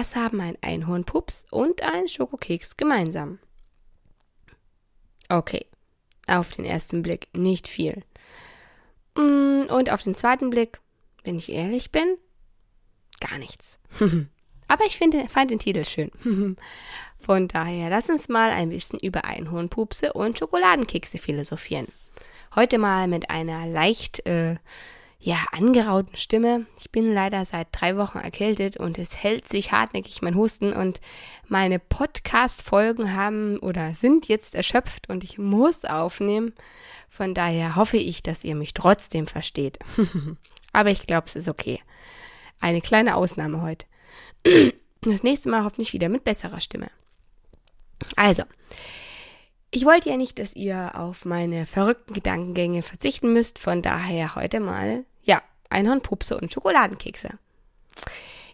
Was haben ein Einhornpups und ein Schokokeks gemeinsam? Okay, auf den ersten Blick nicht viel. Mm, und auf den zweiten Blick, wenn ich ehrlich bin, gar nichts. Aber ich finde, fand den Titel schön. Von daher, lass uns mal ein bisschen über Einhornpupse und Schokoladenkekse philosophieren. Heute mal mit einer leicht äh, ja, angerauten Stimme. Ich bin leider seit drei Wochen erkältet und es hält sich hartnäckig mein Husten und meine Podcast-Folgen haben oder sind jetzt erschöpft und ich muss aufnehmen. Von daher hoffe ich, dass ihr mich trotzdem versteht. Aber ich glaube, es ist okay. Eine kleine Ausnahme heute. Das nächste Mal hoffentlich wieder mit besserer Stimme. Also, ich wollte ja nicht, dass ihr auf meine verrückten Gedankengänge verzichten müsst, von daher heute mal Einhornpupse und Schokoladenkekse.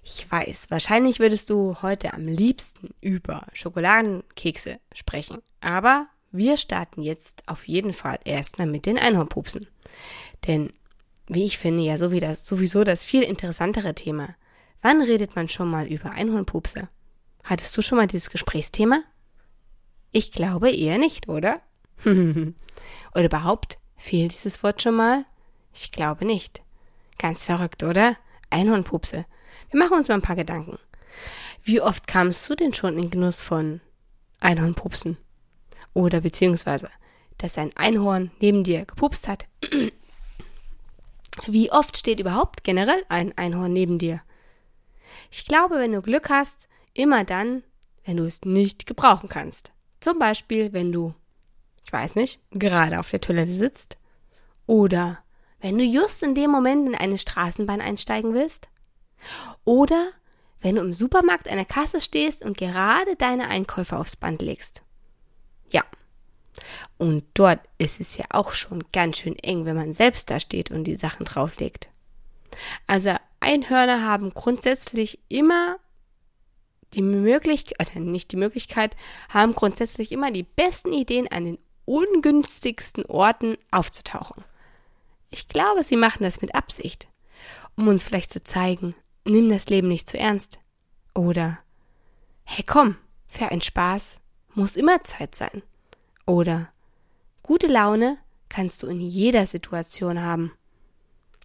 Ich weiß, wahrscheinlich würdest du heute am liebsten über Schokoladenkekse sprechen. Aber wir starten jetzt auf jeden Fall erstmal mit den Einhornpupsen. Denn, wie ich finde, ja so das, sowieso das viel interessantere Thema. Wann redet man schon mal über Einhornpupse? Hattest du schon mal dieses Gesprächsthema? Ich glaube eher nicht, oder? oder überhaupt, fehlt dieses Wort schon mal? Ich glaube nicht. Ganz verrückt, oder? Einhornpupse. Wir machen uns mal ein paar Gedanken. Wie oft kamst du denn schon in Genuss von Einhornpupsen? Oder beziehungsweise, dass ein Einhorn neben dir gepupst hat? Wie oft steht überhaupt generell ein Einhorn neben dir? Ich glaube, wenn du Glück hast, immer dann, wenn du es nicht gebrauchen kannst. Zum Beispiel, wenn du, ich weiß nicht, gerade auf der Toilette sitzt oder wenn du just in dem Moment in eine Straßenbahn einsteigen willst? Oder wenn du im Supermarkt der Kasse stehst und gerade deine Einkäufe aufs Band legst? Ja. Und dort ist es ja auch schon ganz schön eng, wenn man selbst da steht und die Sachen drauflegt. Also Einhörner haben grundsätzlich immer die Möglichkeit, oder nicht die Möglichkeit, haben grundsätzlich immer die besten Ideen an den ungünstigsten Orten aufzutauchen. Ich glaube, sie machen das mit Absicht, um uns vielleicht zu zeigen, nimm das Leben nicht zu ernst. Oder, hey komm, für ein Spaß muss immer Zeit sein. Oder, gute Laune kannst du in jeder Situation haben.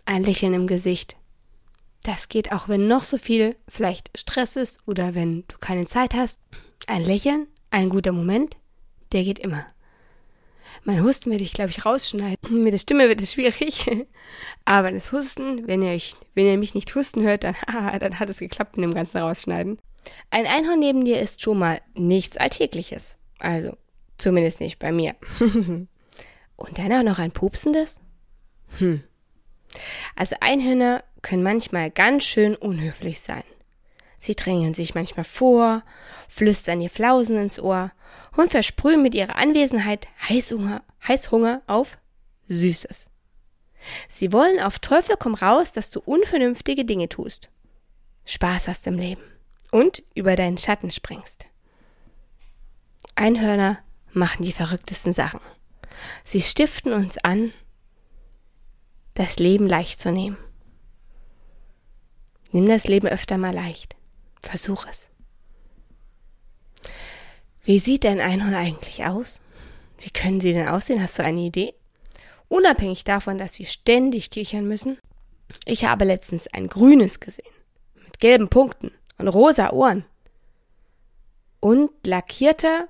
Ein Lächeln im Gesicht. Das geht auch, wenn noch so viel vielleicht Stress ist oder wenn du keine Zeit hast. Ein Lächeln, ein guter Moment, der geht immer. Mein Husten werde ich, glaube ich, rausschneiden. Mit der Stimme wird es schwierig. Aber das Husten, wenn ihr, euch, wenn ihr mich nicht husten hört, dann, dann hat es geklappt mit dem ganzen Rausschneiden. Ein Einhorn neben dir ist schon mal nichts Alltägliches. Also, zumindest nicht bei mir. Und dann auch noch ein pupsendes? Hm. Also Einhörner können manchmal ganz schön unhöflich sein. Sie drängeln sich manchmal vor, flüstern ihr Flausen ins Ohr und versprühen mit ihrer Anwesenheit Heißhunger, Heißhunger auf Süßes. Sie wollen auf Teufel komm raus, dass du unvernünftige Dinge tust, Spaß hast im Leben und über deinen Schatten springst. Einhörner machen die verrücktesten Sachen. Sie stiften uns an, das Leben leicht zu nehmen. Nimm das Leben öfter mal leicht. Versuch es. Wie sieht ein Einhorn eigentlich aus? Wie können sie denn aussehen? Hast du eine Idee? Unabhängig davon, dass sie ständig kichern müssen. Ich habe letztens ein grünes gesehen. Mit gelben Punkten und rosa Ohren. Und lackierter,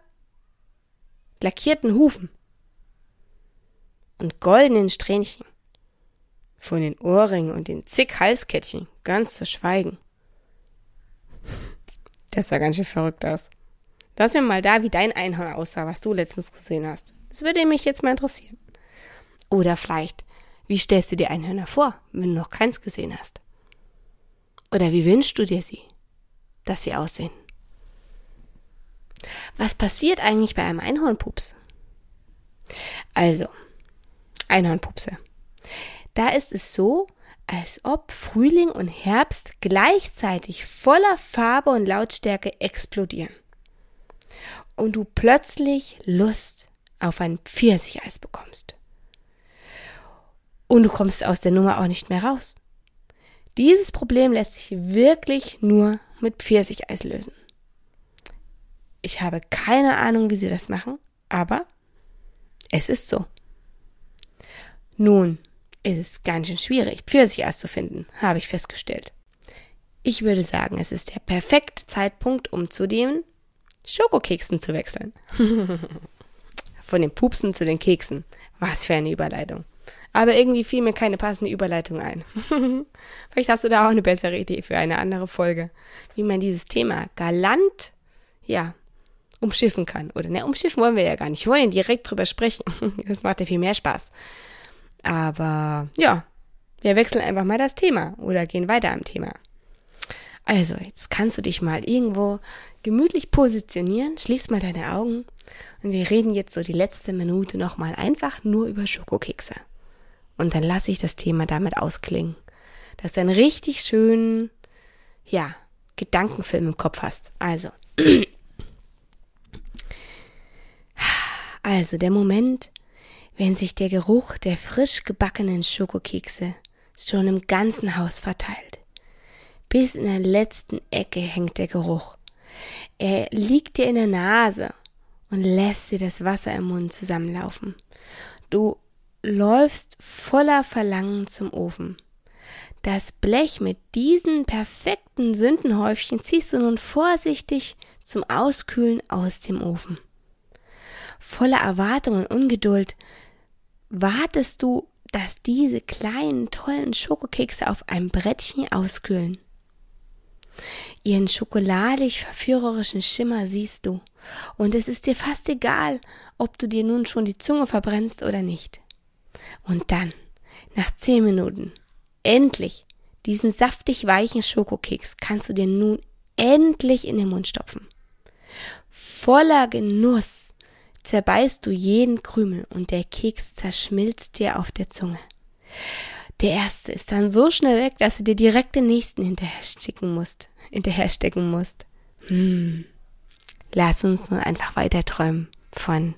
lackierten Hufen. Und goldenen Strähnchen. Von den Ohrringen und den zig Halskettchen ganz zu schweigen. Das sah ganz schön verrückt aus. Lass mir mal da, wie dein Einhorn aussah, was du letztens gesehen hast. Das würde mich jetzt mal interessieren. Oder vielleicht Wie stellst du dir Einhörner vor, wenn du noch keins gesehen hast? Oder wie wünschst du dir sie, dass sie aussehen? Was passiert eigentlich bei einem Einhornpups? Also, Einhornpupse. Da ist es so, als ob Frühling und Herbst gleichzeitig voller Farbe und Lautstärke explodieren. Und du plötzlich Lust auf ein Pfirsicheis bekommst. Und du kommst aus der Nummer auch nicht mehr raus. Dieses Problem lässt sich wirklich nur mit Pfirsicheis lösen. Ich habe keine Ahnung, wie sie das machen, aber es ist so. Nun ist es ganz schön schwierig, Pfirsicheis zu finden, habe ich festgestellt. Ich würde sagen, es ist der perfekte Zeitpunkt, um zu den Schokokeksen zu wechseln. Von den Pupsen zu den Keksen. Was für eine Überleitung. Aber irgendwie fiel mir keine passende Überleitung ein. Vielleicht hast du da auch eine bessere Idee für eine andere Folge, wie man dieses Thema galant, ja, umschiffen kann. Oder ne, umschiffen wollen wir ja gar nicht. Wir wollen direkt drüber sprechen. Das macht ja viel mehr Spaß. Aber ja, wir wechseln einfach mal das Thema oder gehen weiter am Thema. Also, jetzt kannst du dich mal irgendwo gemütlich positionieren, schließ mal deine Augen und wir reden jetzt so die letzte Minute nochmal einfach nur über Schokokekse. Und dann lasse ich das Thema damit ausklingen. Dass du einen richtig schönen, ja, Gedankenfilm im Kopf hast. Also. Also der Moment, wenn sich der Geruch der frisch gebackenen Schokokekse schon im ganzen Haus verteilt. Bis in der letzten Ecke hängt der Geruch. Er liegt dir in der Nase und lässt dir das Wasser im Mund zusammenlaufen. Du läufst voller Verlangen zum Ofen. Das Blech mit diesen perfekten Sündenhäufchen ziehst du nun vorsichtig zum Auskühlen aus dem Ofen. Voller Erwartung und Ungeduld wartest du, dass diese kleinen, tollen Schokokekse auf einem Brettchen auskühlen. Ihren schokoladig verführerischen Schimmer siehst du, und es ist dir fast egal, ob du dir nun schon die Zunge verbrennst oder nicht. Und dann, nach zehn Minuten, endlich, diesen saftig weichen Schokokeks kannst du dir nun endlich in den Mund stopfen. Voller Genuss zerbeißt du jeden Krümel und der Keks zerschmilzt dir auf der Zunge. Der erste ist dann so schnell weg, dass du dir direkt den nächsten hinterher stecken musst, hinterher stecken musst. Hm. Lass uns nun einfach weiter träumen von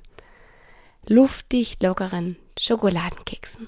luftig lockeren Schokoladenkeksen.